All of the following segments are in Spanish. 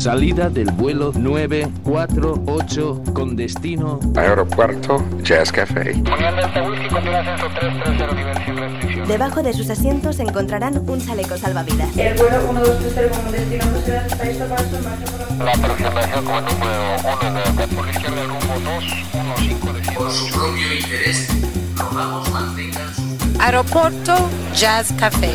Salida del vuelo 948 con destino Aeropuerto Jazz Café. Debajo de sus asientos encontrarán un chaleco salvavidas. El vuelo 1230 con destino por la La aproximación como número 1 de por izquierda rumbo 215 Por su propio interés, rogamos mantengan su... Aeropuerto Jazz Café.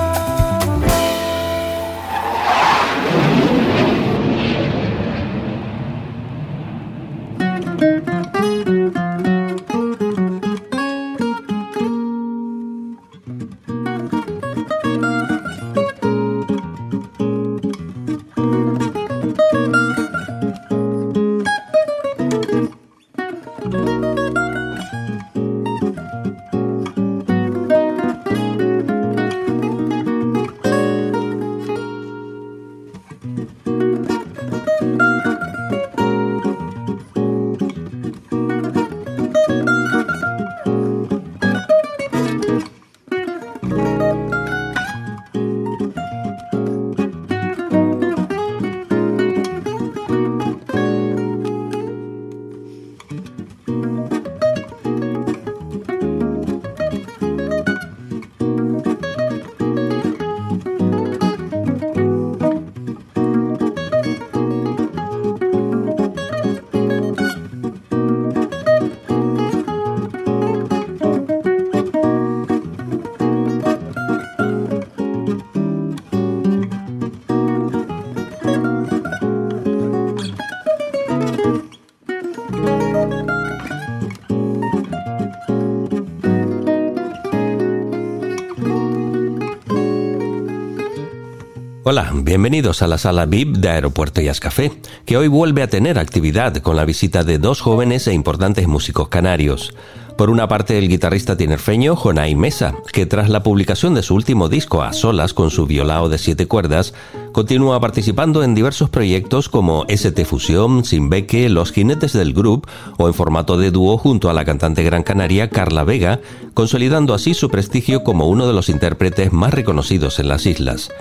Hola, bienvenidos a la sala VIP de Aeropuerto Jazz Café, que hoy vuelve a tener actividad con la visita de dos jóvenes e importantes músicos canarios. Por una parte, el guitarrista tinerfeño Jonay Mesa, que tras la publicación de su último disco a solas con su violao de siete cuerdas, continúa participando en diversos proyectos como ST Fusión, Simbeque, Los Jinetes del Group o en formato de dúo junto a la cantante gran canaria Carla Vega, consolidando así su prestigio como uno de los intérpretes más reconocidos en las islas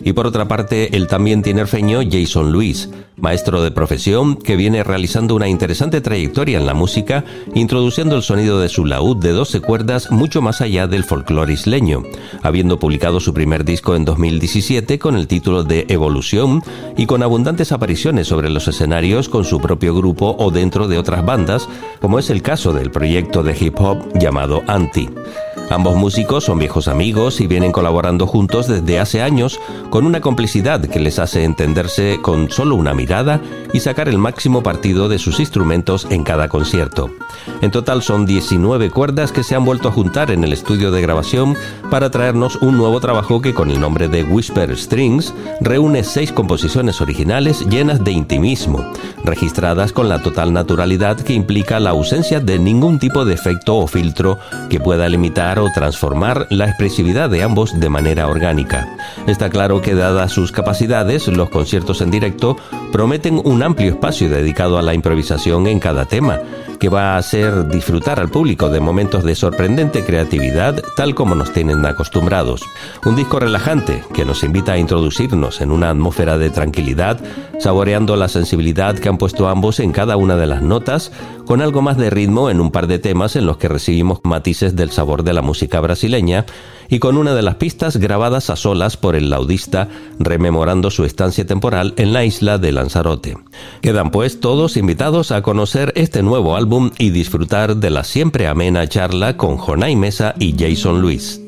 y por otra parte el también tinerfeño Jason Luis, maestro de profesión que viene realizando una interesante trayectoria en la música, introduciendo el sonido de su laúd de 12 cuerdas mucho más allá del folclore isleño, habiendo publicado su primer disco en 2017 con el título de Evolución y con abundantes apariciones sobre los escenarios con su propio grupo o dentro de otras bandas, como es el caso del proyecto de hip hop llamado Anti. Ambos músicos son viejos amigos y vienen colaborando juntos desde hace años con una complicidad que les hace entenderse con solo una mirada y sacar el máximo partido de sus instrumentos en cada concierto. En total son 19 cuerdas que se han vuelto a juntar en el estudio de grabación para traernos un nuevo trabajo que con el nombre de Whisper Strings reúne seis composiciones originales llenas de intimismo, registradas con la total naturalidad que implica la ausencia de ningún tipo de efecto o filtro que pueda limitar o transformar la expresividad de ambos de manera orgánica. Está claro que dadas sus capacidades, los conciertos en directo prometen un amplio espacio dedicado a la improvisación en cada tema, que va a hacer disfrutar al público de momentos de sorprendente creatividad tal como nos tienen acostumbrados. Un disco relajante que nos invita a introducirnos en una atmósfera de tranquilidad, saboreando la sensibilidad que han puesto ambos en cada una de las notas, con algo más de ritmo en un par de temas en los que recibimos matices del sabor de la música brasileña y con una de las pistas grabadas a solas por el laudista rememorando su estancia temporal en la isla de Lanzarote. Quedan pues todos invitados a conocer este nuevo álbum y disfrutar de la siempre amena charla con Jonay Mesa y Jason Luis.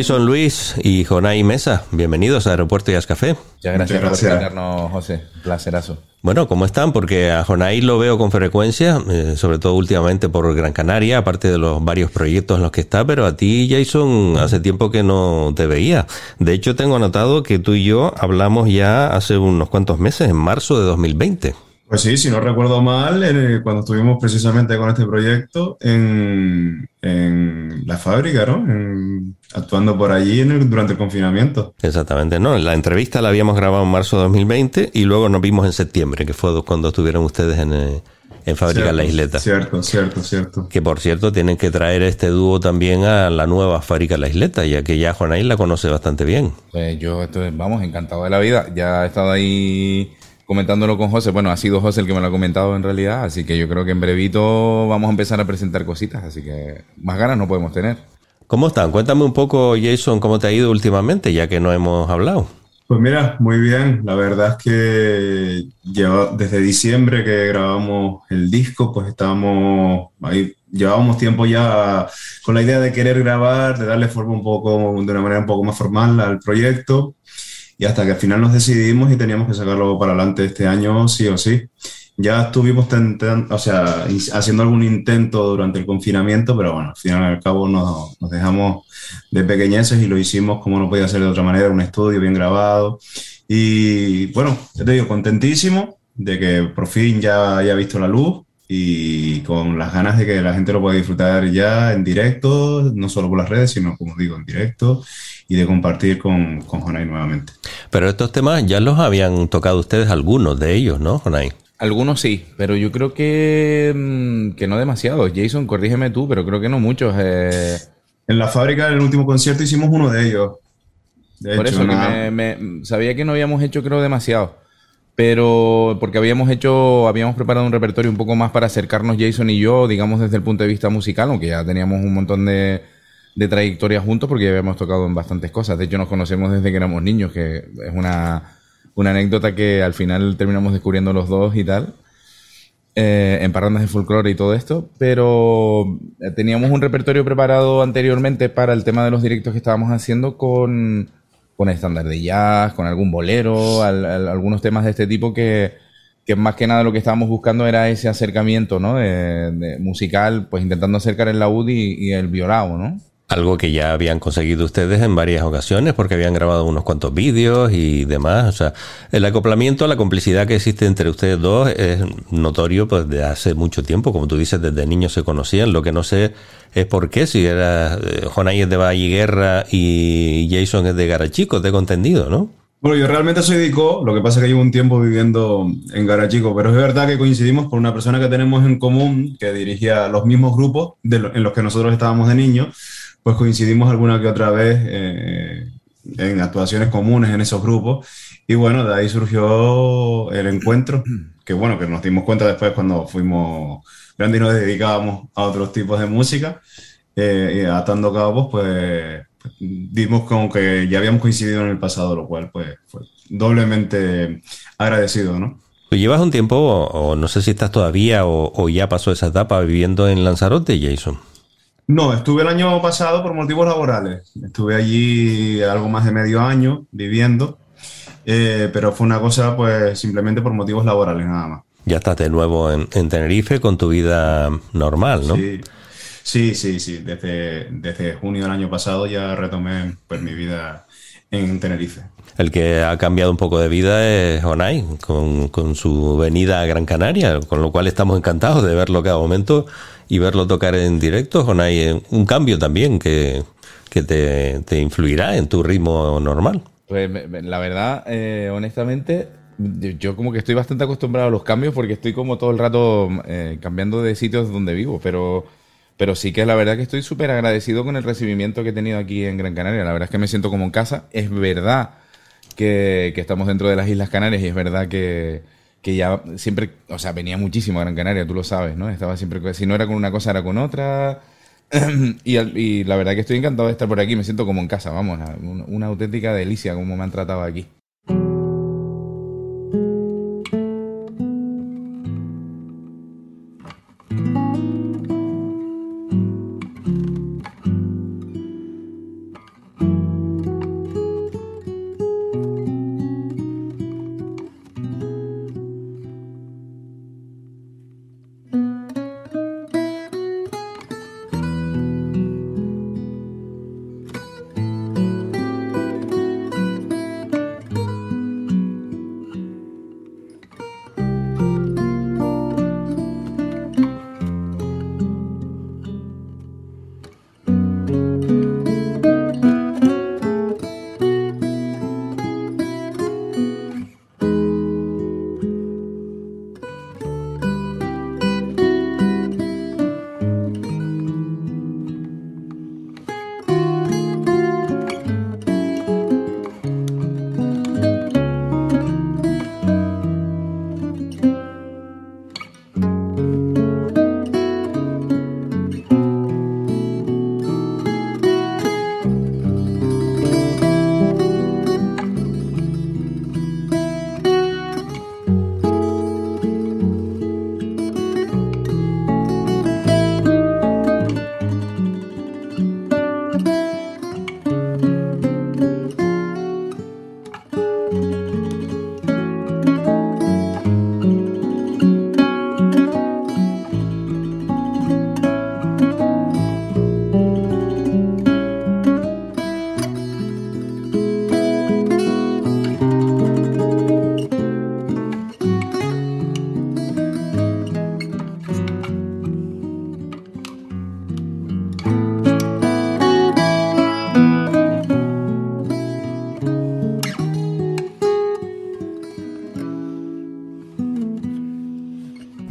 Jason Luis y Jonay Mesa, bienvenidos a Aeropuerto Jazz Café. Muchas gracias, por invitarnos, José. Placerazo. Bueno, ¿cómo están? Porque a Jonay lo veo con frecuencia, eh, sobre todo últimamente por Gran Canaria, aparte de los varios proyectos en los que está, pero a ti, Jason, hace tiempo que no te veía. De hecho, tengo anotado que tú y yo hablamos ya hace unos cuantos meses, en marzo de 2020. Pues sí, si no recuerdo mal, cuando estuvimos precisamente con este proyecto en, la fábrica, ¿no? actuando por allí durante el confinamiento. Exactamente, ¿no? La entrevista la habíamos grabado en marzo de 2020 y luego nos vimos en septiembre, que fue cuando estuvieron ustedes en, eh, en Fábrica La Isleta. Cierto, cierto, cierto. Que por cierto tienen que traer este dúo también a la nueva Fábrica La Isleta, ya que ya Juanaí la conoce bastante bien. Pues yo estoy, vamos, encantado de la vida. Ya he estado ahí comentándolo con José. Bueno, ha sido José el que me lo ha comentado en realidad, así que yo creo que en brevito vamos a empezar a presentar cositas, así que más ganas no podemos tener. ¿Cómo están? Cuéntame un poco, Jason, cómo te ha ido últimamente, ya que no hemos hablado. Pues mira, muy bien. La verdad es que lleva, desde diciembre que grabamos el disco, pues estábamos ahí, llevábamos tiempo ya con la idea de querer grabar, de darle forma un poco, de una manera un poco más formal al proyecto y hasta que al final nos decidimos y teníamos que sacarlo para adelante este año sí o sí. Ya estuvimos o sea, haciendo algún intento durante el confinamiento, pero bueno, al final al cabo nos, dejamos de pequeñeces y lo hicimos como no podía ser de otra manera, un estudio bien grabado. Y bueno, te digo, contentísimo de que por fin ya haya visto la luz y con las ganas de que la gente lo pueda disfrutar ya en directo, no solo por las redes, sino como digo, en directo y de compartir con, con Jonay nuevamente. Pero estos temas ya los habían tocado ustedes algunos de ellos, ¿no, Jonay? Algunos sí, pero yo creo que, mm, que no demasiados. Jason, corrígeme tú, pero creo que no muchos. Eh. En la fábrica, en el último concierto, hicimos uno de ellos. Por eso, que me, sabía que no habíamos hecho, creo, demasiado. Pero porque habíamos hecho, habíamos preparado un repertorio un poco más para acercarnos Jason y yo, digamos, desde el punto de vista musical, aunque ya teníamos un montón de, de trayectoria juntos porque ya habíamos tocado en bastantes cosas. De hecho, nos conocemos desde que éramos niños, que es una, una anécdota que al final terminamos descubriendo los dos y tal. Eh, en parrandas de folclore y todo esto, pero eh, teníamos un repertorio preparado anteriormente para el tema de los directos que estábamos haciendo con, con estándar de jazz, con algún bolero, algunos temas de este tipo que, que, más que nada lo que estábamos buscando era ese acercamiento ¿no? de, musical, pues intentando acercar el laúd y, y el violao, ¿no? Algo que ya habían conseguido ustedes en varias ocasiones porque habían grabado unos cuantos vídeos y demás. O sea, el acoplamiento, la complicidad que existe entre ustedes dos es notorio pues de hace mucho tiempo. Como tú dices, desde niños se conocían. Lo que no sé es por qué, si era eh, Jonay es de Valle Guerra y Jason es de Garachico, tengo entendido, ¿no? Bueno, yo realmente soy Dico, lo que pasa es que llevo un tiempo viviendo en Garachico, pero es verdad que coincidimos por una persona que tenemos en común que dirigía los mismos grupos en los que nosotros estábamos de niños pues coincidimos alguna que otra vez eh, en actuaciones comunes en esos grupos. Y bueno, de ahí surgió el encuentro, que bueno, que nos dimos cuenta después cuando fuimos grandes y nos dedicábamos a otros tipos de música. Eh, y atando cabos, pues, dimos como que ya habíamos coincidido en el pasado, lo cual pues fue doblemente agradecido, ¿no? Llevas un tiempo, o, no sé si estás todavía o, o ya pasó esa etapa viviendo en Lanzarote, Jason. No, estuve el año pasado por motivos laborales. Estuve allí algo más de medio año viviendo, eh, pero fue una cosa pues simplemente por motivos laborales nada más. Ya estás de nuevo en, Tenerife con tu vida normal, ¿no? Sí, sí, sí, sí. Desde, desde junio del año pasado ya retomé pues, mi vida en Tenerife. El que ha cambiado un poco de vida es Onay, con, su venida a Gran Canaria, con lo cual estamos encantados de verlo cada momento y verlo tocar en directo, con hay un cambio también que, te, influirá en tu ritmo normal. Pues la verdad, eh, honestamente, yo como que estoy bastante acostumbrado a los cambios porque estoy como todo el rato eh, cambiando de sitios donde vivo, pero, pero sí que es la verdad que estoy súper agradecido con el recibimiento que he tenido aquí en Gran Canaria. La verdad es que me siento como en casa. Es verdad que, estamos dentro de las Islas Canarias y es verdad que, que ya siempre, o sea, venía muchísimo a Gran Canaria, tú lo sabes, ¿no? Estaba siempre, si no era con una cosa, era con otra. y, la verdad que estoy encantado de estar por aquí, me siento como en casa, vamos, una auténtica delicia como me han tratado aquí.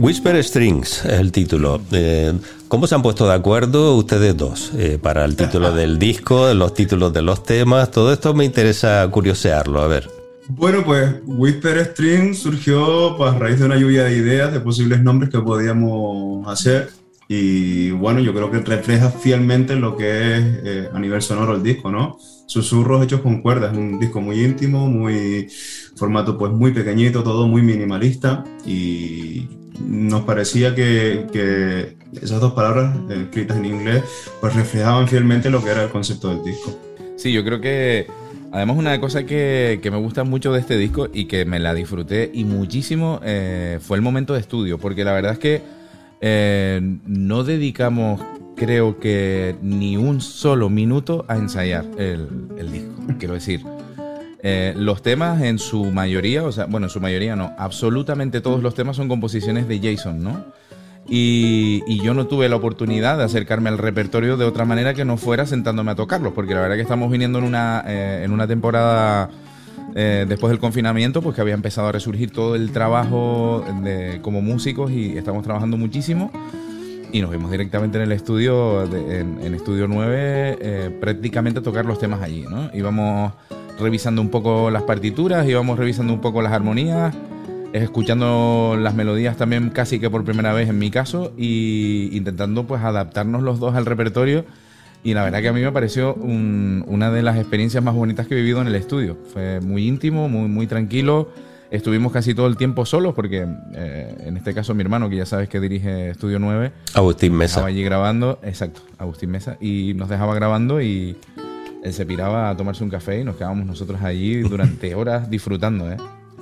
Whisper Strings es el título. Eh, ¿Cómo se han puesto de acuerdo ustedes dos eh, para el título del disco, los títulos de los temas? Todo esto me interesa curiosearlo, a ver. Bueno, pues Whisper Strings surgió pues, a raíz de una lluvia de ideas de posibles nombres que podíamos hacer y bueno, yo creo que refleja fielmente lo que es eh, a nivel sonoro el disco, ¿no? Susurros hechos con cuerdas, un disco muy íntimo, muy formato pues muy pequeñito, todo muy minimalista y nos parecía que, esas dos palabras eh, escritas en inglés pues reflejaban fielmente lo que era el concepto del disco. Sí, yo creo que además una cosa que, que me gusta mucho de este disco y que me la disfruté y muchísimo eh, fue el momento de estudio, porque la verdad es que eh, no dedicamos, creo que, ni un solo minuto a ensayar el, disco. Quiero decir, eh, los temas en su mayoría, o sea, bueno, en su mayoría no, absolutamente todos los temas son composiciones de Jason, ¿no? Y, yo no tuve la oportunidad de acercarme al repertorio de otra manera que no fuera sentándome a tocarlos, porque la verdad que estamos viniendo en una, eh, en una temporada eh, después del confinamiento, pues que había empezado a resurgir todo el trabajo de, como músicos y estamos trabajando muchísimo. Y nos vimos directamente en el estudio, en, Estudio 9, eh, prácticamente a tocar los temas allí, ¿no? Íbamos revisando un poco las partituras, íbamos revisando un poco las armonías, escuchando las melodías también casi que por primera vez en mi caso, y intentando pues adaptarnos los dos al repertorio y la verdad que a mí me pareció una de las experiencias más bonitas que he vivido en el estudio. Fue muy íntimo, muy, muy tranquilo. Estuvimos casi todo el tiempo solos porque eh, en este caso mi hermano, que ya sabes que dirige Estudio 9, Agustín Mesa. Estaba allí grabando, exacto, Agustín Mesa, y nos dejaba grabando y él se piraba a tomarse un café y nos quedábamos nosotros allí durante horas disfrutando. ¿eh?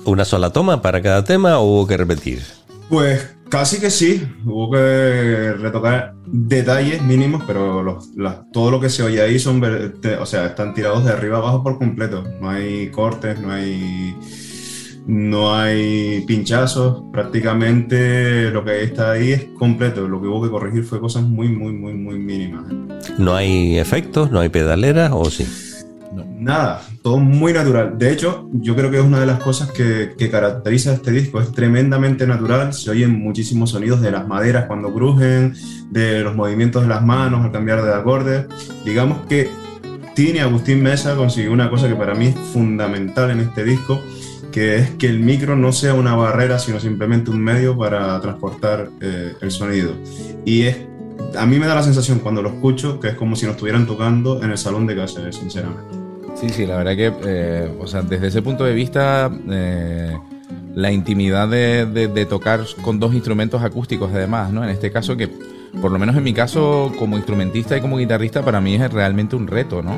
¿Una sola toma para cada tema o hubo que repetir? Pues casi que sí, hubo que retocar detalles mínimos, pero todo lo que se oye ahí son, o sea, están tirados de arriba abajo por completo. No hay cortes, no hay, no hay pinchazos, prácticamente lo que está ahí es completo. Lo que hubo que corregir fue cosas muy, muy, muy, muy mínimas. ¿No hay efectos, no hay pedaleras o sí? Nada, todo muy natural. De hecho, yo creo que es una de las cosas que, caracteriza este disco. Es tremendamente natural. Se oyen muchísimos sonidos de las maderas cuando crujen, de los movimientos de las manos al cambiar de acordes. Digamos que Tini Agustín Mesa consiguió una cosa que para mí es fundamental en este disco, que es que el micro no sea una barrera, sino simplemente un medio para transportar eh, el sonido. Y es a mí me da la sensación cuando lo escucho que es como si nos estuvieran tocando en el salón de casa, sinceramente. Sí, sí, la verdad que, eh, o sea, desde ese punto de vista, eh, la intimidad de, tocar con dos instrumentos acústicos además, ¿no? En este caso que, por lo menos en mi caso, como instrumentista y como guitarrista, para mí es realmente un reto, ¿no?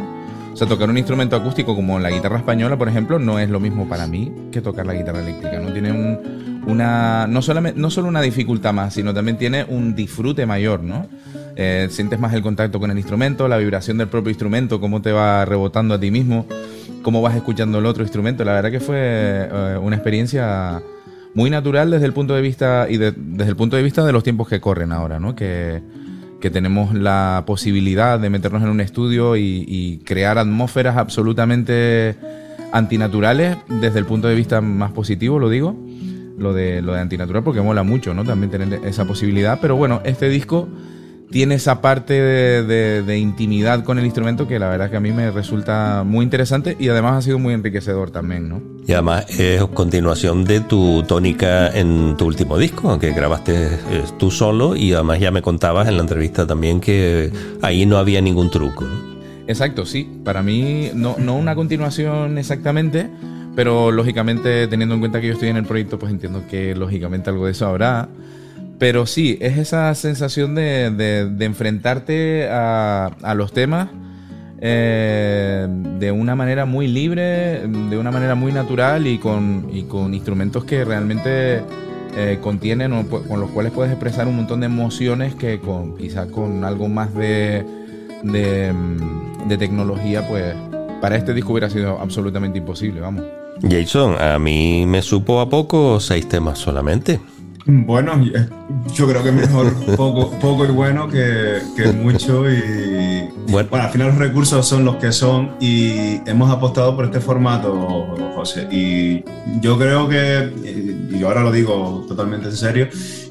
O sea, tocar un instrumento acústico como la guitarra española, por ejemplo, no es lo mismo para mí que tocar la guitarra eléctrica, ¿no? Tiene un, una, no, solamente, no solo una dificultad más, sino también tiene un disfrute mayor, ¿no? Eh, sientes más el contacto con el instrumento, la vibración del propio instrumento, cómo te va rebotando a ti mismo, cómo vas escuchando el otro instrumento. La verdad que fue eh, una experiencia muy natural desde el punto de vista y desde el punto de vista de los tiempos que corren ahora, ¿no? Que, tenemos la posibilidad de meternos en un estudio y, crear atmósferas absolutamente antinaturales desde el punto de vista más positivo, lo digo, lo de, lo de antinatural porque mola mucho, ¿no? También tener esa posibilidad, pero bueno, este disco tiene esa parte de, intimidad con el instrumento que la verdad que a mí me resulta muy interesante y además ha sido muy enriquecedor también, ¿no? Y además es continuación de tu tónica en tu último disco, aunque grabaste eh, tú solo y además ya me contabas en la entrevista también que ahí no había ningún truco. Exacto, sí. Para mí no, no una continuación exactamente, pero lógicamente teniendo en cuenta que yo estoy en el proyecto, pues entiendo que lógicamente algo de eso habrá. Pero sí, es esa sensación de, de, enfrentarte a, a, los temas eh, de una manera muy libre, de una manera muy natural y con, y con instrumentos que realmente eh, contienen o con los cuales puedes expresar un montón de emociones que con quizá con algo más de, de, de tecnología, pues para este disco hubiera sido absolutamente imposible, vamos. Jason, a mí me supo a poco seis temas solamente. Bueno, yo creo que mejor poco, poco y bueno que, mucho. Y bueno. al final los recursos son los que son y hemos apostado por este formato, José. Y yo creo que, y ahora lo digo totalmente en serio,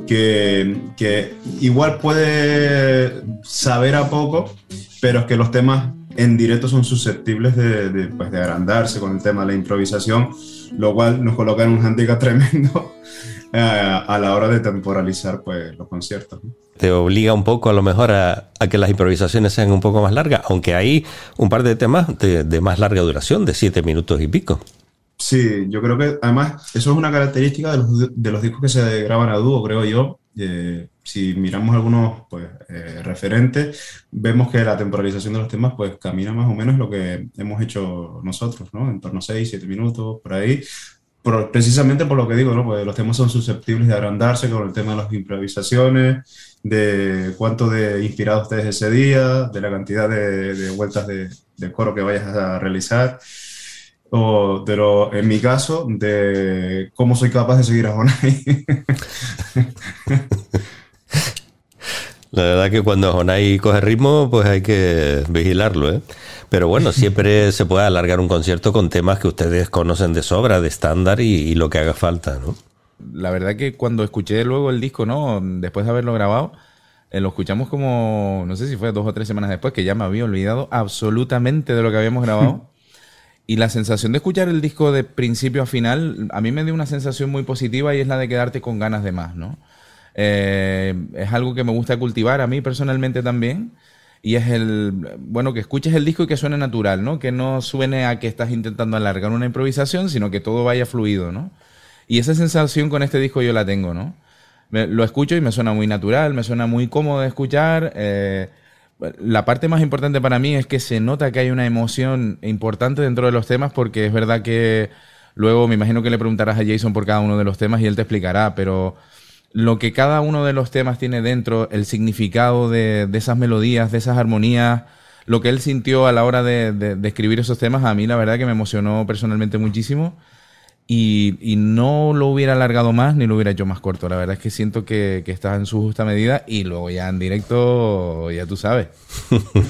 que, que igual puede saber a poco, pero es que los temas en directo son susceptibles de, de, pues, de agrandarse con el tema de la improvisación, lo cual nos coloca en un handicap tremendo eh, a la hora de temporalizar pues, los conciertos. Te obliga un poco a lo mejor a, a, que las improvisaciones sean un poco más largas, aunque hay un par de temas de, de más larga duración, de siete minutos y pico. Sí, yo creo que además eso es una característica de los, de los discos que se graban a dúo, creo yo. Eh, si miramos algunos pues, eh, referentes, vemos que la temporalización de los temas pues camina más o menos lo que hemos hecho nosotros, ¿no? En torno a 6, 7 minutos, por ahí. Por, precisamente por lo que digo, ¿no? Pues los temas son susceptibles de agrandarse con el tema de las improvisaciones, de cuánto de inspirado estés ese día, de la cantidad de, de vueltas de, de coro que vayas a realizar o de lo, en mi caso, de cómo soy capaz de seguir a Jonai. La verdad que cuando Jonai coge ritmo, pues hay que vigilarlo, ¿eh? Pero bueno, siempre se puede alargar un concierto con temas que ustedes conocen de sobra, de estándar y, y, lo que haga falta, ¿no? La verdad que cuando escuché luego el disco, ¿no? Después de haberlo grabado, eh, lo escuchamos como, no sé si fue dos o tres semanas después, que ya me había olvidado absolutamente de lo que habíamos grabado. Y la sensación de escuchar el disco de principio a final, a mí me dio una sensación muy positiva y es la de quedarte con ganas de más, ¿no? Eh, es algo que me gusta cultivar a mí personalmente también. Y es el, bueno, que escuches el disco y que suene natural, ¿no? Que no suene a que estás intentando alargar una improvisación, sino que todo vaya fluido, ¿no? Y esa sensación con este disco yo la tengo, ¿no? Me, lo escucho y me suena muy natural, me suena muy cómodo de escuchar. Eh, la parte más importante para mí es que se nota que hay una emoción importante dentro de los temas porque es verdad que luego me imagino que le preguntarás a Jason por cada uno de los temas y él te explicará, pero lo que cada uno de los temas tiene dentro, el significado de, de esas melodías, de esas armonías, lo que él sintió a la hora de, de, de, escribir esos temas, a mí la verdad que me emocionó personalmente muchísimo. Y, y, no lo hubiera alargado más ni lo hubiera hecho más corto. La verdad es que siento que, que está en su justa medida y luego ya en directo, ya tú sabes,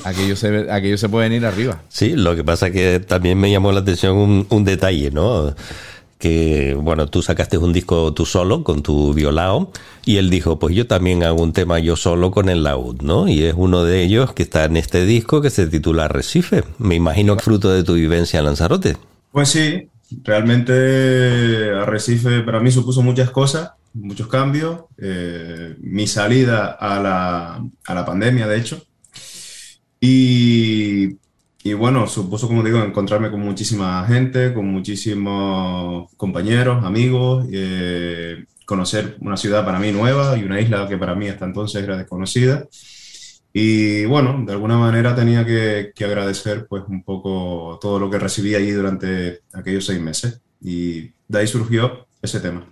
aquellos se, aquello se pueden ir arriba. Sí, lo que pasa que también me llamó la atención un, un detalle, ¿no? que, bueno, tú sacaste un disco tú solo con tu violao y él dijo, pues yo también hago un tema yo solo con el laúd, ¿no? Y es uno de ellos que está en este disco que se titula Recife. Me imagino que fruto de tu vivencia en Lanzarote. Pues sí, realmente Arrecife para mí supuso muchas cosas, muchos cambios. Eh, mi salida a la, a la pandemia, de hecho. Y y bueno, supuso, como digo, encontrarme con muchísima gente, con muchísimos compañeros, amigos, eh, conocer una ciudad para mí nueva y una isla que para mí hasta entonces era desconocida. Y bueno, de alguna manera tenía que, agradecer pues un poco todo lo que recibí allí durante aquellos seis meses. Y de ahí surgió ese tema.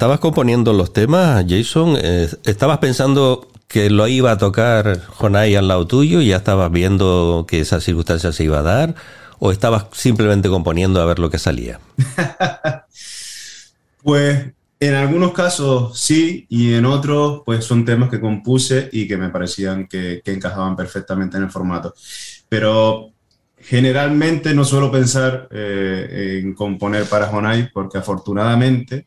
Estabas componiendo los temas, Jason, ¿estabas pensando que lo iba a tocar Jonai al lado tuyo y ya estabas viendo que esa circunstancia se iba a dar? ¿O estabas simplemente componiendo a ver lo que salía? pues en algunos casos sí, y en otros, pues son temas que compuse y que me parecían que, encajaban perfectamente en el formato. Pero generalmente no suelo pensar eh, en componer para Jonai, porque afortunadamente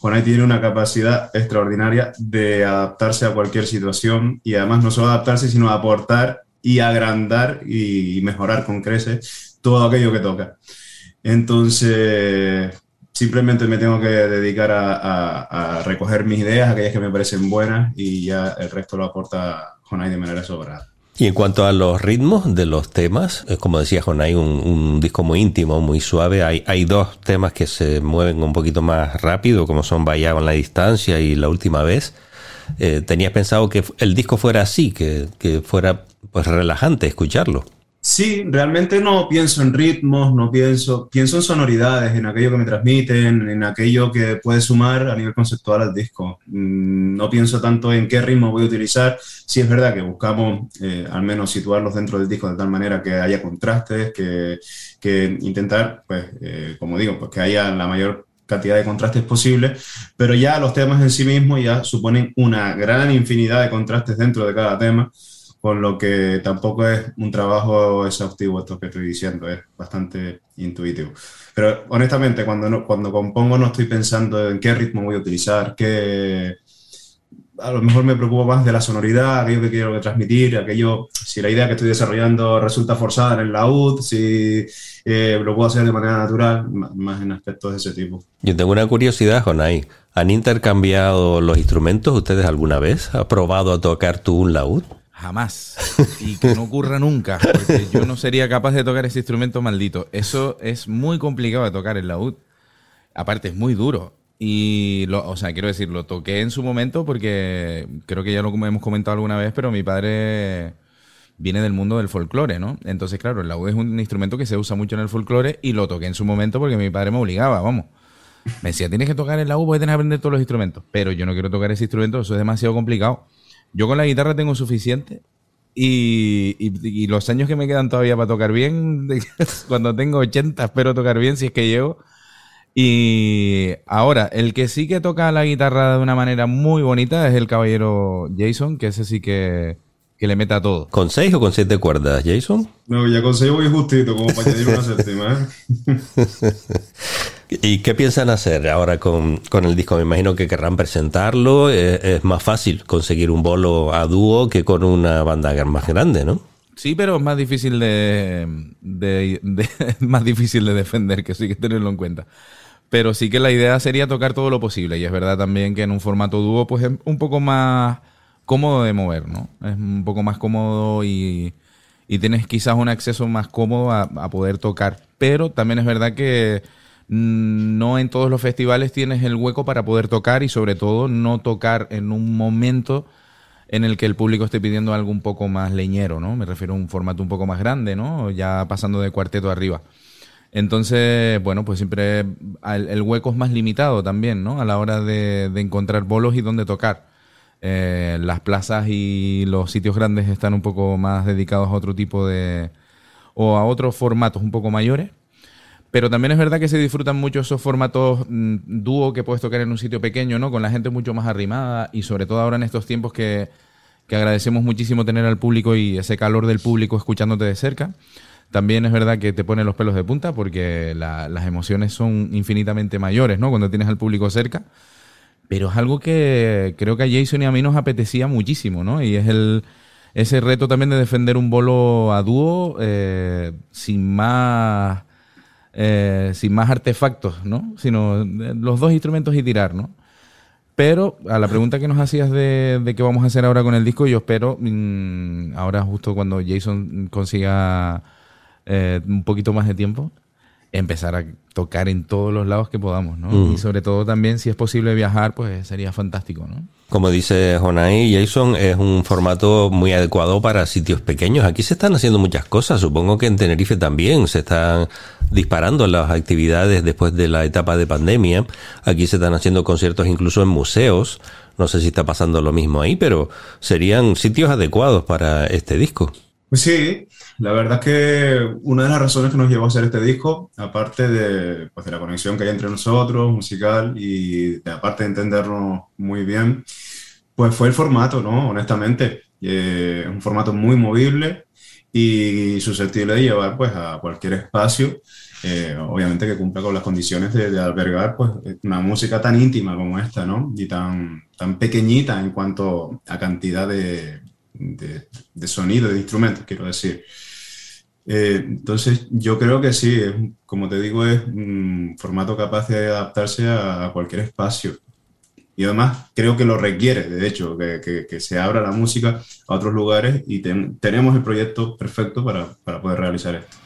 Jonai tiene una capacidad extraordinaria de adaptarse a cualquier situación y además no solo adaptarse, sino aportar y agrandar y mejorar con creces todo aquello que toca. Entonces, simplemente me tengo que dedicar a, recoger mis ideas, aquellas que me parecen buenas, y ya el resto lo aporta Jonai de manera sobrada. Y en cuanto a los ritmos de los temas, como decía Jonai, un, un disco muy íntimo, muy suave. Hay, hay dos temas que se mueven un poquito más rápido, como son Vaya con la distancia y La última vez. Eh, ¿Tenías pensado que el disco fuera así, que, que fuera pues relajante escucharlo? Sí, realmente no pienso en ritmos, no pienso, pienso en sonoridades, en aquello que me transmiten, en aquello que puede sumar a nivel conceptual al disco. Mm, no pienso tanto en qué ritmo voy a utilizar. Sí es verdad que buscamos eh, al menos situarlos dentro del disco de tal manera que haya contrastes, que, que intentar, pues, eh, como digo, pues que haya la mayor cantidad de contrastes posible, pero ya los temas en sí mismos ya suponen una gran infinidad de contrastes dentro de cada tema con lo que tampoco es un trabajo exhaustivo esto que estoy diciendo, es bastante intuitivo. Pero honestamente, cuando, no, cuando compongo no estoy pensando en qué ritmo voy a utilizar, qué... A lo mejor me preocupo más de la sonoridad, aquello que quiero transmitir, aquello, si la idea que estoy desarrollando resulta forzada en el laúd, si eh, lo puedo hacer de manera natural, más en aspectos de ese tipo. Yo tengo una curiosidad, Jonay. ¿Han intercambiado los instrumentos ustedes alguna vez? ¿Ha probado a tocar tú un laúd? Jamás. Y que no ocurra nunca. Porque yo no sería capaz de tocar ese instrumento maldito. Eso es muy complicado de tocar el laúd. Aparte, es muy duro. Y, lo, o sea, quiero decir, lo toqué en su momento porque creo que ya lo hemos comentado alguna vez, pero mi padre viene del mundo del folclore, ¿no? Entonces, claro, el laúd es un instrumento que se usa mucho en el folclore y lo toqué en su momento porque mi padre me obligaba, vamos. Me decía, tienes que tocar el laúd porque tienes que aprender todos los instrumentos. Pero yo no quiero tocar ese instrumento, eso es demasiado complicado. Yo con la guitarra tengo suficiente y, los años que me quedan todavía para tocar bien, cuando tengo 80 espero tocar bien si es que llego. Y ahora, el que sí que toca la guitarra de una manera muy bonita es el caballero Jason, que ese sí que, que le meta todo. ¿Con seis o con siete cuerdas, Jason? No, ya con seis voy justito, como para añadir una séptima. ¿eh? ¿Y qué piensan hacer ahora con, el disco? Me imagino que querrán presentarlo. Es, más fácil conseguir un bolo a dúo que con una banda más grande, ¿no? Sí, pero es más difícil de, más difícil de defender, que sí que tenerlo en cuenta. Pero sí que la idea sería tocar todo lo posible. Y es verdad también que en un formato dúo, pues es un poco más cómodo de mover, ¿no? Es un poco más cómodo y, tienes quizás un acceso más cómodo a poder tocar. Pero también es verdad que no en todos los festivales tienes el hueco para poder tocar y sobre todo no tocar en un momento en el que el público esté pidiendo algo un poco más leñero, ¿no? Me refiero a un formato un poco más grande, ¿no? Ya pasando de cuarteto arriba. Entonces, bueno, pues siempre el, hueco es más limitado también, ¿no? A la hora de, encontrar bolos y dónde tocar. Eh, las plazas y los sitios grandes están un poco más dedicados a otro tipo de... o a otros formatos un poco mayores pero también es verdad que se disfrutan mucho esos formatos mm, dúo que puedes tocar en un sitio pequeño, ¿no? Con la gente mucho más arrimada y sobre todo ahora en estos tiempos que, agradecemos muchísimo tener al público y ese calor del público escuchándote de cerca. También es verdad que te pone los pelos de punta porque las emociones son infinitamente mayores, ¿no? Cuando tienes al público cerca. Pero es algo que creo que a Jason y a mí nos apetecía muchísimo, ¿no? Y es el, ese reto también de defender un bolo a dúo eh, sin más eh, sin más artefactos, ¿no? Sino eh, los dos instrumentos y tirar, ¿no? Pero a la pregunta que nos hacías de, qué vamos a hacer ahora con el disco, yo espero, mm, ahora justo cuando Jason consiga eh, un poquito más de tiempo, empezar a tocar en todos los lados que podamos, ¿no? Y sobre todo también, si es posible viajar, pues sería fantástico, ¿no? Como dice Jonay, Jason es un formato muy adecuado para sitios pequeños. Aquí se están haciendo muchas cosas. Supongo que en Tenerife también se están disparando las actividades después de la etapa de pandemia. Aquí se están haciendo conciertos incluso en museos. No sé si está pasando lo mismo ahí, pero serían sitios adecuados para este disco. Pues sí, la verdad es que una de las razones que nos llevó a hacer este disco, aparte de, pues de la conexión que hay entre nosotros, musical, y aparte de entendernos muy bien, pues fue el formato, ¿no? Honestamente, eh, es un formato muy movible y susceptible de llevar pues a cualquier espacio, eh, obviamente que cumpla con las condiciones de, de, albergar pues una música tan íntima como esta, ¿no? Y tan, tan pequeñita en cuanto a cantidad de, de, sonido, de instrumentos, quiero decir. Eh, entonces, yo creo que sí, como te digo, es un formato capaz de adaptarse a, cualquier espacio. Y además creo que lo requiere, de hecho, que, se abra la música a otros lugares y ten, tenemos el proyecto perfecto para, para poder realizar esto.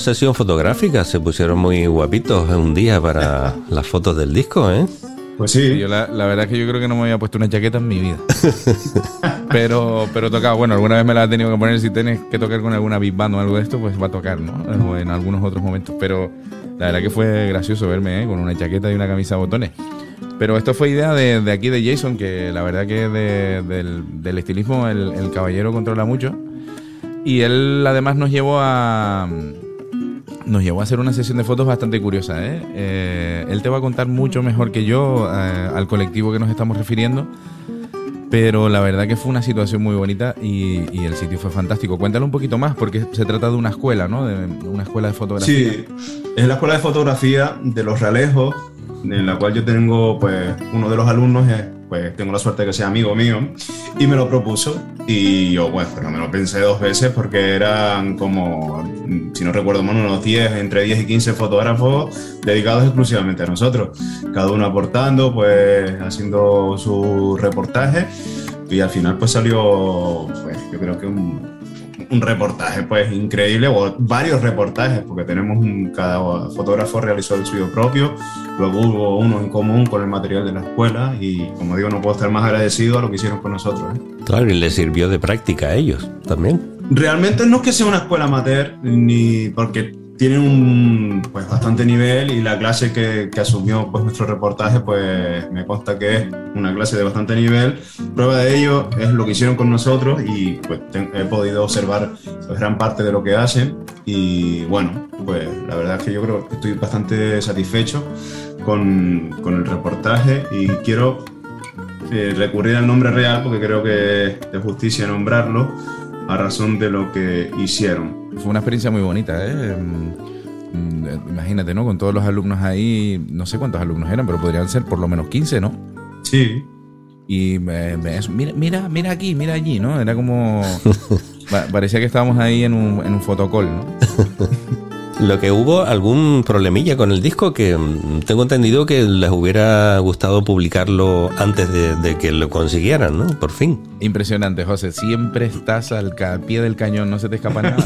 sesión fotográfica, se pusieron muy guapitos un día para las fotos del disco, ¿eh? Pues sí. Yo la, la, verdad es que yo creo que no me había puesto una chaqueta en mi vida. pero pero tocaba, bueno, alguna vez me la he tenido que poner. Si tienes que tocar con alguna big band o algo de esto, pues va a tocar, ¿no? O en algunos otros momentos. Pero la verdad que fue gracioso verme, ¿eh? Con una chaqueta y una camisa de botones. Pero esto fue idea de, de aquí de Jason, que la verdad que de, del, del, estilismo el, el caballero controla mucho. Y él además nos llevó a nos llevó a hacer una sesión de fotos bastante curiosa. ¿eh? Eh, él te va a contar mucho mejor que yo eh, al colectivo que nos estamos refiriendo, pero la verdad que fue una situación muy bonita y, el sitio fue fantástico. Cuéntale un poquito más, porque se trata de una escuela, ¿no? De una escuela de fotografía. Sí, es la escuela de fotografía de Los Realejos, en la cual yo tengo, pues, uno de los alumnos es pues tengo la suerte de que sea amigo mío, y me lo propuso. Y yo, bueno, pues no me lo pensé dos veces porque eran como, si no recuerdo mal, unos 10, entre 10 y 15 fotógrafos dedicados exclusivamente a nosotros. Cada uno aportando, pues haciendo su reportaje. Y al final, pues salió, pues yo creo que un, un reportaje pues increíble, o varios reportajes, porque tenemos un, cada fotógrafo realizó el suyo propio, luego hubo uno en común con el material de la escuela y como digo, no puedo estar más agradecido a lo que hicieron con nosotros. ¿eh? Claro, y les sirvió de práctica a ellos también. Realmente no es que sea una escuela amateur, ni porque tienen un pues, bastante nivel y la clase que, que, asumió pues, nuestro reportaje pues me consta que es una clase de bastante nivel. Prueba de ello es lo que hicieron con nosotros y pues he podido observar pues, gran parte de lo que hacen y bueno, pues la verdad es que yo creo que estoy bastante satisfecho con, con el reportaje y quiero eh, recurrir al nombre real porque creo que es de justicia nombrarlo a razón de lo que hicieron. Fue una experiencia muy bonita, ¿eh? Mm, mm, imagínate, ¿no? Con todos los alumnos ahí, no sé cuántos alumnos eran, pero podrían ser por lo menos 15, ¿no? Sí. Y mira, mira, mira aquí, mira allí, ¿no? Era como... parecía que estábamos ahí en un, en un fotocall, ¿no? Lo que hubo algún problemilla con el disco que mm, tengo entendido que les hubiera gustado publicarlo antes de, que lo consiguieran, ¿no? Por fin. Impresionante, José. Siempre estás al pie del cañón, no se te escapa nada.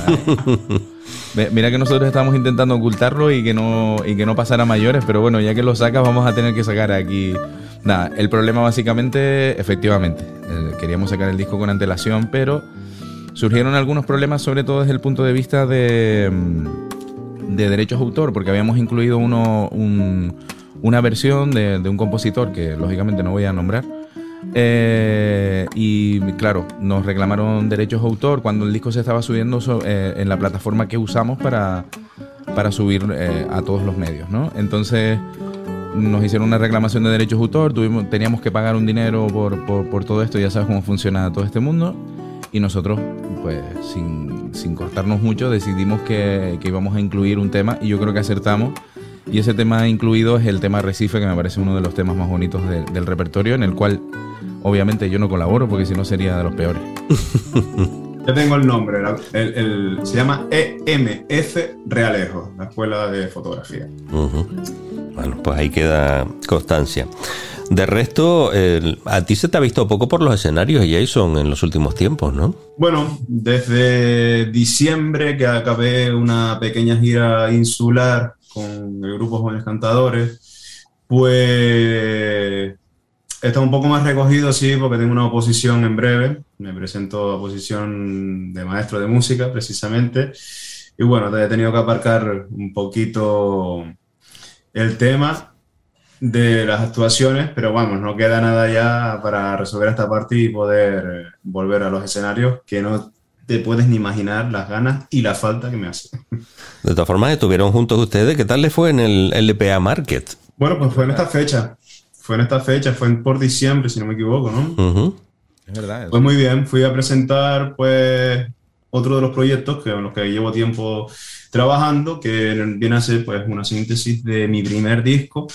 ¿eh? Mira que nosotros estábamos intentando ocultarlo y que no y que no pasara mayores, pero bueno, ya que lo sacas vamos a tener que sacar aquí. Nada, el problema básicamente, efectivamente, eh, queríamos sacar el disco con antelación, pero surgieron algunos problemas, sobre todo desde el punto de vista de mm, de derechos de autor, porque habíamos incluido uno, una versión de, un compositor que lógicamente no voy a nombrar. Eh, y claro, nos reclamaron derechos de autor cuando el disco se estaba subiendo eh, en la plataforma que usamos para, para subir eh, a todos los medios. ¿no? Entonces nos hicieron una reclamación de derechos de autor, tuvimos, teníamos que pagar un dinero por, por, por todo esto, ya sabes cómo funciona todo este mundo. Y nosotros, pues sin, sin cortarnos mucho, decidimos que, que, íbamos a incluir un tema y yo creo que acertamos. Y ese tema incluido es el tema Recife, que me parece uno de los temas más bonitos del repertorio, en el cual obviamente yo no colaboro porque si no sería de los peores. Ya tengo el nombre, el, se llama EMF Realejo, la Escuela de Fotografía. Bueno, pues ahí queda constancia. De resto, a ti se te ha visto poco por los escenarios, Jason, en los últimos tiempos, ¿no? Bueno, desde diciembre que acabé una pequeña gira insular con el grupo Jóvenes Cantadores, pues estado un poco más recogido, sí, porque tengo una oposición en breve. Me presento a oposición de maestro de música, precisamente. Y bueno, he tenido que aparcar un poquito el tema de las actuaciones, pero vamos, no queda nada ya para resolver esta parte y poder volver a los escenarios que no te puedes ni imaginar las ganas y la falta que me hace. De todas formas, estuvieron juntos ustedes. ¿Qué tal le fue en el LPA Market? Bueno, pues fue en esta fecha. Fue en esta fecha, fue por diciembre, si no me equivoco, ¿no? Es verdad. Fue muy bien. Fui a presentar, pues, otro de los proyectos que, en los que llevo tiempo trabajando, que viene a ser, pues, una síntesis de mi primer disco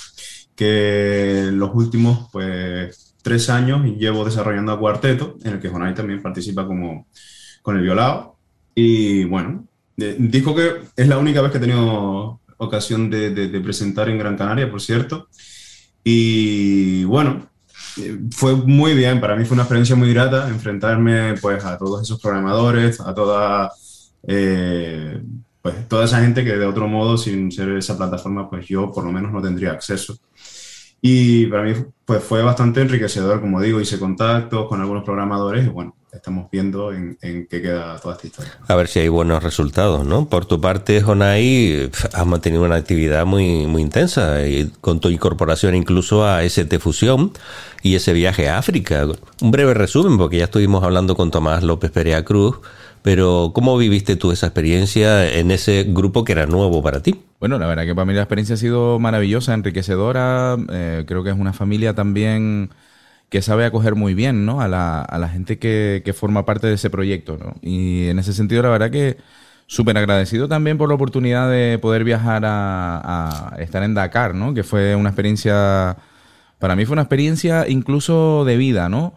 que en los últimos pues, tres años llevo desarrollando a cuarteto, en el que Jonay también participa como con el violado. Y bueno, dijo que es la única vez que he tenido ocasión de, de, presentar en Gran Canaria, por cierto. Y bueno, fue muy bien, para mí fue una experiencia muy grata enfrentarme pues a todos esos programadores, a toda, eh, pues, toda esa gente que de otro modo, sin ser esa plataforma, pues yo por lo menos no tendría acceso. Y para mí pues fue bastante enriquecedor, como digo, hice contactos con algunos programadores y bueno, estamos viendo en, qué queda toda esta historia. A ver si hay buenos resultados, ¿no? Por tu parte, Jonai, has mantenido una actividad muy, muy intensa y con tu incorporación incluso a ST Fusión y ese viaje a África. Un breve resumen, porque ya estuvimos hablando con Tomás López Perea Cruz pero ¿cómo viviste tú esa experiencia en ese grupo que era nuevo para ti? Bueno, la verdad que para mí la experiencia ha sido maravillosa, enriquecedora. Eh, creo que es una familia también que sabe acoger muy bien ¿no? a, la, a la gente que, que, forma parte de ese proyecto. ¿no? Y en ese sentido, la verdad que súper agradecido también por la oportunidad de poder viajar a, a, estar en Dakar, ¿no? que fue una experiencia, para mí fue una experiencia incluso de vida, ¿no?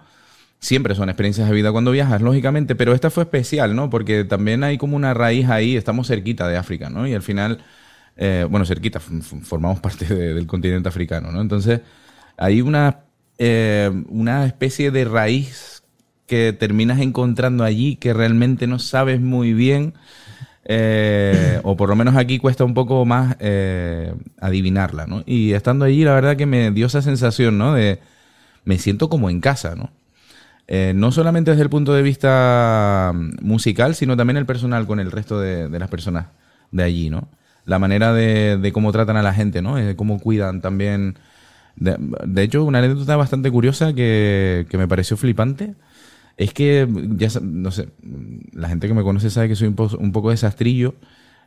Siempre son experiencias de vida cuando viajas, lógicamente, pero esta fue especial, ¿no? Porque también hay como una raíz ahí, estamos cerquita de África, ¿no? Y al final, eh, bueno, cerquita, formamos parte del continente africano, ¿no? Entonces, hay una, eh, una especie de raíz que terminas encontrando allí que realmente no sabes muy bien. Eh, o por lo menos aquí cuesta un poco más adivinarla, ¿no? Y estando allí, la verdad que me dio esa sensación, ¿no? De me siento como en casa, ¿no? Eh, no solamente desde el punto de vista musical, sino también el personal con el resto de, las personas de allí, ¿no? La manera de, cómo tratan a la gente, ¿no? De cómo cuidan también. De, hecho, una anécdota bastante curiosa que, que me pareció flipante es que, ya no sé, la gente que me conoce sabe que soy un, poco desastrillo,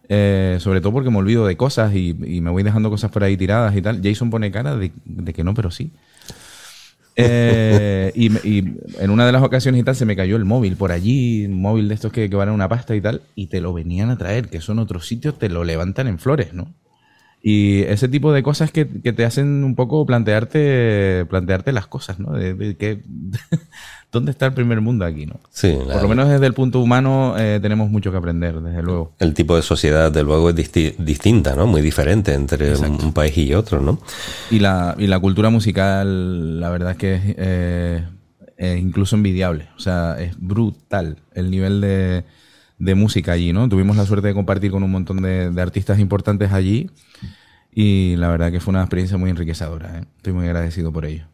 eh, sobre todo porque me olvido de cosas y, me voy dejando cosas por ahí tiradas y tal. Jason pone cara de, que no, pero sí. Eh, y, en una de las ocasiones y tal se me cayó el móvil por allí, un móvil de estos que, que van en una pasta y tal, y te lo venían a traer, que son otros sitios, te lo levantan en flores, ¿no? Y ese tipo de cosas que, te hacen un poco plantearte, plantearte las cosas, ¿no? De, que, ¿Dónde está el primer mundo aquí, no? Sí, Por lo menos desde el punto humano eh, tenemos mucho que aprender, desde luego. El tipo de sociedad, de luego, es distinta, ¿no? Muy diferente entre un, país y otro, ¿no? Y la, y la cultura musical, la verdad es que es eh, incluso envidiable. O sea, es brutal el nivel de, de, música allí, ¿no? Tuvimos la suerte de compartir con un montón de, de artistas importantes allí y la verdad que fue una experiencia muy enriquecedora. ¿eh? Estoy muy agradecido por ello.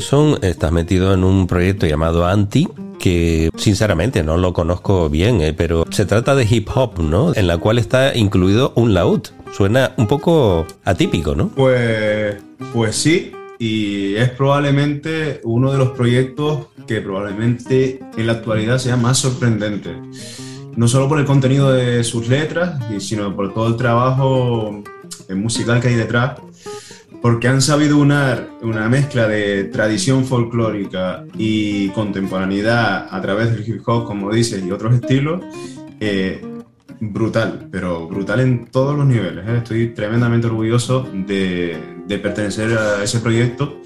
Jason, estás metido en un proyecto llamado Anti, que sinceramente no lo conozco bien, eh, pero se trata de hip hop, ¿no? En la cual está incluido un laúd. Suena un poco atípico, ¿no? Pues, pues sí, y es probablemente uno de los proyectos que probablemente en la actualidad sea más sorprendente. No solo por el contenido de sus letras, sino por todo el trabajo musical que hay detrás porque han sabido unar una mezcla de tradición folclórica y contemporaneidad a través del hip hop, como dices, y otros estilos, eh, brutal, pero brutal en todos los niveles. ¿eh? Estoy tremendamente orgulloso de, pertenecer a ese proyecto,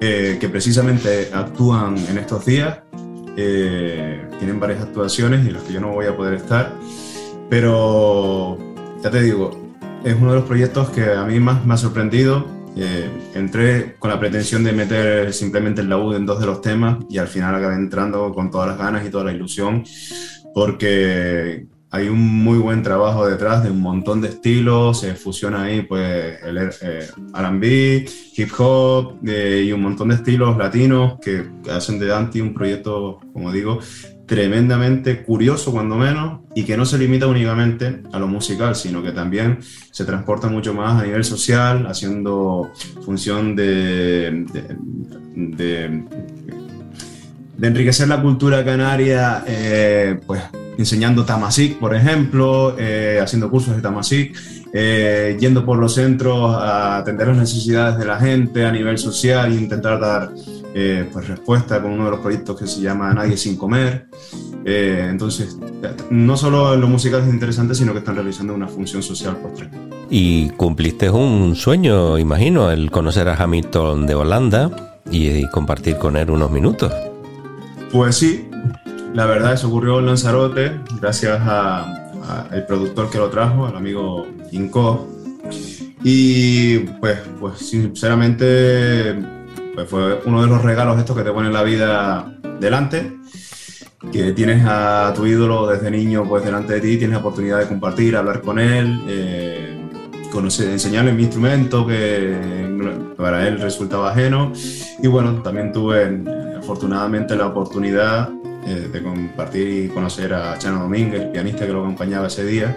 eh, que precisamente actúan en estos días. tienen varias actuaciones y las que yo no voy a poder estar, pero ya te digo, es uno de los proyectos que a mí más me ha sorprendido. Eh, entré con la pretensión de meter simplemente el laúd en dos de los temas y al final acabé entrando con todas las ganas y toda la ilusión porque hay un muy buen trabajo detrás de un montón de estilos, se fusiona ahí pues el eh, R&B, hip hop eh, y un montón de estilos latinos que hacen de Dante un proyecto, como digo, tremendamente curioso cuando menos y que no se limita únicamente a lo musical, sino que también se transporta mucho más a nivel social, haciendo función de, de, enriquecer la cultura canaria, eh, pues enseñando Tamasic, por ejemplo, eh, haciendo cursos de Tamasic, eh, yendo por los centros a atender las necesidades de la gente a nivel social e intentar dar eh, pues respuesta con uno de los proyectos que se llama Nadie sin comer. Eh, entonces, no solo lo musical es interesante, sino que están realizando una función social postre. Y cumpliste un sueño, imagino, el conocer a Hamilton de Holanda y, compartir con él unos minutos. Pues sí, la verdad eso ocurrió en Lanzarote, gracias al productor que lo trajo, al amigo Y pues, pues sinceramente pues fue uno de los regalos estos que te ponen la vida delante, que tienes a tu ídolo desde niño pues delante de ti, tienes la oportunidad de compartir, hablar con él, eh, conocer, enseñarle mi instrumento que para él resultaba ajeno. Y bueno, también tuve afortunadamente la oportunidad eh, de compartir y conocer a Chano Domínguez, pianista que lo acompañaba ese día,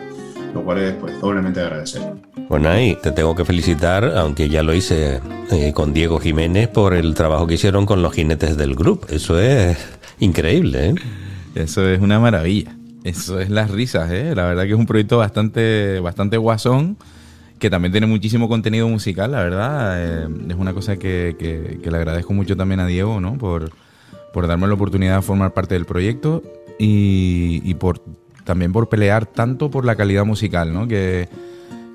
lo cual es pues doblemente agradecer. Bueno, ahí te tengo que felicitar, aunque ya lo hice eh, con Diego Jiménez, por el trabajo que hicieron con los jinetes del grupo. Eso es increíble, ¿eh? Eso es una maravilla. Eso es las risas, ¿eh? La verdad que es un proyecto bastante, bastante guasón, que también tiene muchísimo contenido musical, la verdad. Eh, es una cosa que, que, le agradezco mucho también a Diego, ¿no? Por, por darme la oportunidad de formar parte del proyecto y, y por también por pelear tanto por la calidad musical, ¿no? Que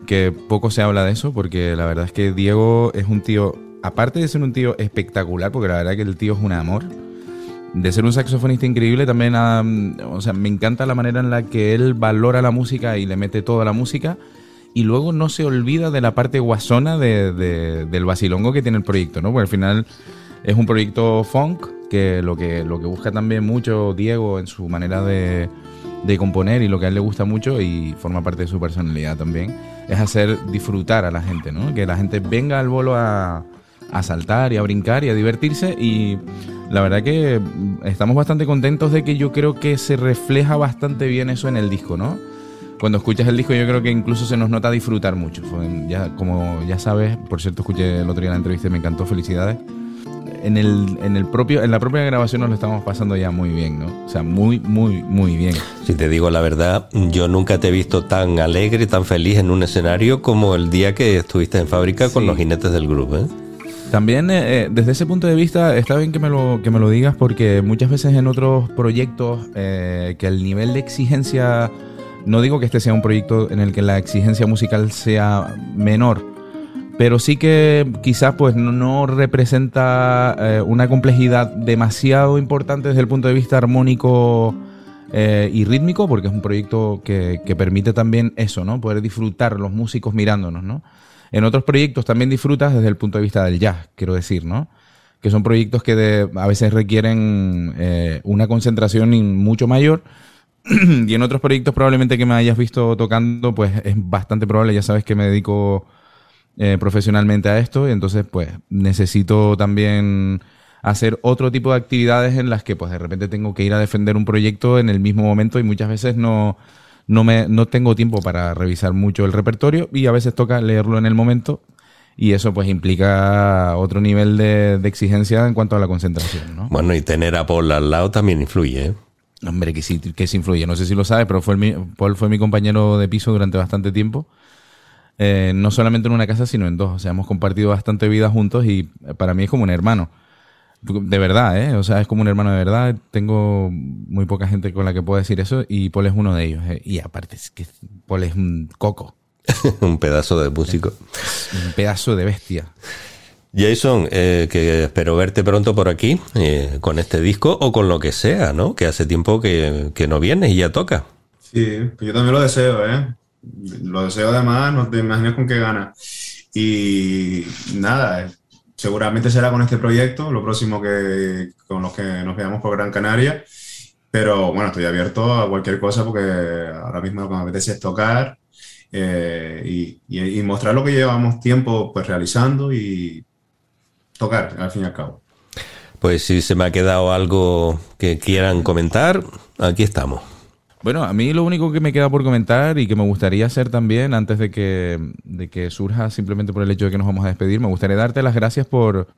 que poco se habla de eso, porque la verdad es que Diego es un tío, aparte de ser un tío espectacular, porque la verdad que el tío es un amor, de ser un saxofonista increíble, también o sea, me encanta la manera en la que él valora la música y le mete toda la música, y luego no se olvida de la parte guasona de, del vacilongo que tiene el proyecto, ¿no? Porque al final es un proyecto funk, que lo que, lo que busca también mucho Diego en su manera de de componer y lo que a él le gusta mucho y forma parte de su personalidad también, es hacer disfrutar a la gente, ¿no? Que la gente venga al bolo a, a saltar y a brincar y a divertirse y la verdad que estamos bastante contentos de que yo creo que se refleja bastante bien eso en el disco, ¿no? Cuando escuchas el disco yo creo que incluso se nos nota disfrutar mucho. Ya, como ya sabes, por cierto escuché el otro día la entrevista y me encantó, felicidades en el, en el propio, en la propia grabación nos lo estamos pasando ya muy bien, ¿no? O sea, muy, muy, muy bien. Si te digo la verdad, yo nunca te he visto tan alegre, tan feliz en un escenario como el día que estuviste en fábrica con los jinetes del grupo, ¿eh? También eh, eh, desde ese punto de vista está bien que me lo, que me lo digas porque muchas veces en otros proyectos que el nivel de exigencia, no digo que este sea un proyecto en el que la exigencia musical sea menor, pero sí que quizás pues no, representa eh, una complejidad demasiado importante desde el punto de vista armónico eh, y rítmico, porque es un proyecto que, permite también eso, ¿no? Poder disfrutar los músicos mirándonos, ¿no? En otros proyectos también disfrutas desde el punto de vista del jazz, quiero decir, ¿no? Que son proyectos que a veces requieren eh, una concentración mucho mayor. y en otros proyectos probablemente que me hayas visto tocando, pues es bastante probable, ya sabes que me dedico eh, profesionalmente a esto y entonces pues necesito también hacer otro tipo de actividades en las que pues de repente tengo que ir a defender un proyecto en el mismo momento y muchas veces no, no, me, no tengo tiempo para revisar mucho el repertorio y a veces toca leerlo en el momento y eso pues implica otro nivel de, exigencia en cuanto a la concentración. ¿no? Bueno, y tener a Paul al lado también influye. ¿eh? Hombre, que sí, que sí influye. No sé si lo sabes, pero fue mi, Paul fue mi compañero de piso durante bastante tiempo eh, no solamente en una casa, sino en dos. O sea, hemos compartido bastante vida juntos y para mí es como un hermano. De verdad, ¿eh? O sea, es como un hermano de verdad. Tengo muy poca gente con la que puedo decir eso y Paul es uno de ellos. ¿eh? Y aparte, es que Paul es un coco. un pedazo de músico. Un pedazo de bestia. Jason, eh, que espero verte pronto por aquí eh, con este disco o con lo que sea, ¿no? Que hace tiempo que, que no vienes y ya toca. Sí, pues yo también lo deseo, ¿eh? Lo deseo además, no te imaginas con qué gana. Y nada, seguramente será con este proyecto, lo próximo que con los que nos veamos por Gran Canaria. Pero bueno, estoy abierto a cualquier cosa porque ahora mismo lo que me apetece es tocar eh, y, y, y, mostrar lo que llevamos tiempo pues realizando y tocar, al fin y al cabo. Pues si se me ha quedado algo que quieran comentar, aquí estamos. Bueno, a mí lo único que me queda por comentar y que me gustaría hacer también antes de que, de que surja simplemente por el hecho de que nos vamos a despedir, me gustaría darte las gracias por,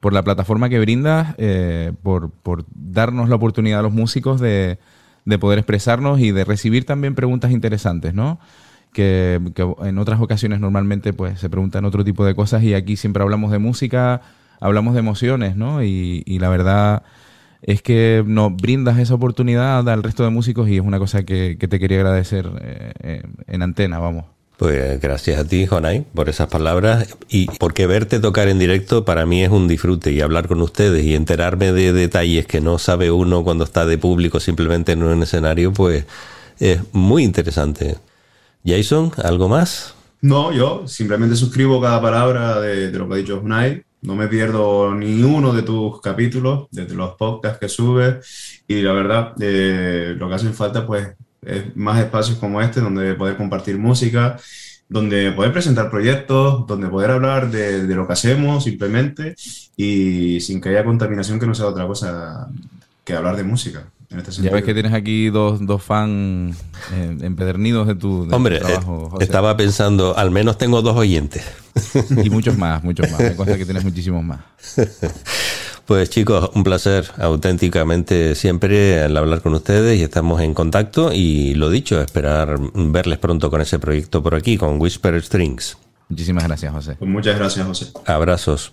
por la plataforma que brindas, eh, por, por, darnos la oportunidad a los músicos de, de, poder expresarnos y de recibir también preguntas interesantes, ¿no? Que, que en otras ocasiones normalmente pues se preguntan otro tipo de cosas y aquí siempre hablamos de música, hablamos de emociones, ¿no? Y, y la verdad es que nos brindas esa oportunidad al resto de músicos y es una cosa que, que te quería agradecer eh, en antena, vamos. Pues gracias a ti, Jonay, por esas palabras y porque verte tocar en directo para mí es un disfrute y hablar con ustedes y enterarme de detalles que no sabe uno cuando está de público simplemente en un escenario, pues es muy interesante. Jason, ¿algo más? No, yo simplemente suscribo cada palabra de, de lo que ha dicho Jonay no me pierdo ni uno de tus capítulos, de los podcasts que subes. Y la verdad, eh, lo que hacen falta, pues, es más espacios como este, donde poder compartir música, donde poder presentar proyectos, donde poder hablar de, de lo que hacemos simplemente y sin que haya contaminación que no sea otra cosa que hablar de música. Este ya ves que tienes aquí dos, dos fans eh, empedernidos de tu, de Hombre, tu trabajo. José. estaba pensando, al menos tengo dos oyentes. Y muchos más, muchos más. Me consta que tienes muchísimos más. Pues chicos, un placer auténticamente siempre al hablar con ustedes y estamos en contacto y lo dicho, esperar verles pronto con ese proyecto por aquí, con Whisper Strings. Muchísimas gracias, José. Pues muchas gracias, José. Abrazos.